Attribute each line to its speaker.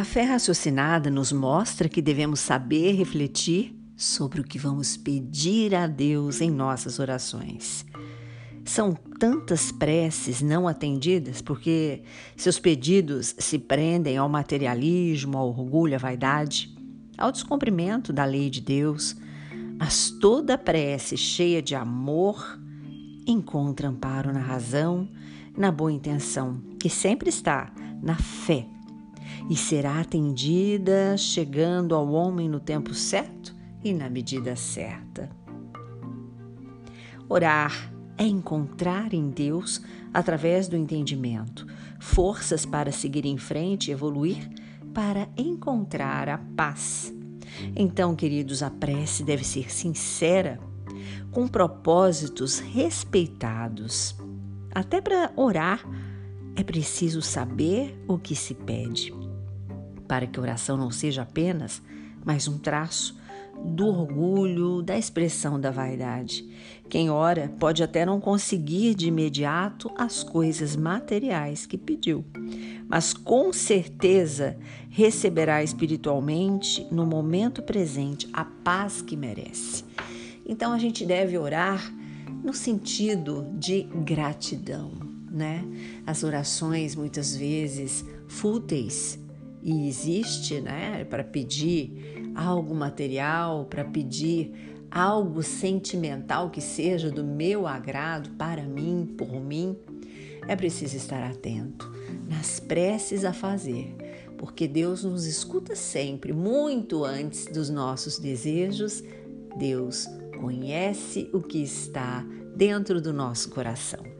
Speaker 1: A fé raciocinada nos mostra que devemos saber refletir sobre o que vamos pedir a Deus em nossas orações. São tantas preces não atendidas porque seus pedidos se prendem ao materialismo, ao orgulho, à vaidade, ao descumprimento da lei de Deus, mas toda prece cheia de amor encontra amparo na razão, na boa intenção, que sempre está na fé e será atendida chegando ao homem no tempo certo e na medida certa. Orar é encontrar em Deus, através do entendimento, forças para seguir em frente e evoluir, para encontrar a paz. Então, queridos, a prece deve ser sincera, com propósitos respeitados. Até para orar, é preciso saber o que se pede, para que a oração não seja apenas mais um traço do orgulho, da expressão da vaidade. Quem ora pode até não conseguir de imediato as coisas materiais que pediu, mas com certeza receberá espiritualmente, no momento presente, a paz que merece. Então a gente deve orar no sentido de gratidão, né? As orações muitas vezes fúteis e existe, né, para pedir algo material, para pedir algo sentimental que seja do meu agrado para mim, por mim, é preciso estar atento nas preces a fazer, porque Deus nos escuta sempre, muito antes dos nossos desejos. Deus conhece o que está dentro do nosso coração.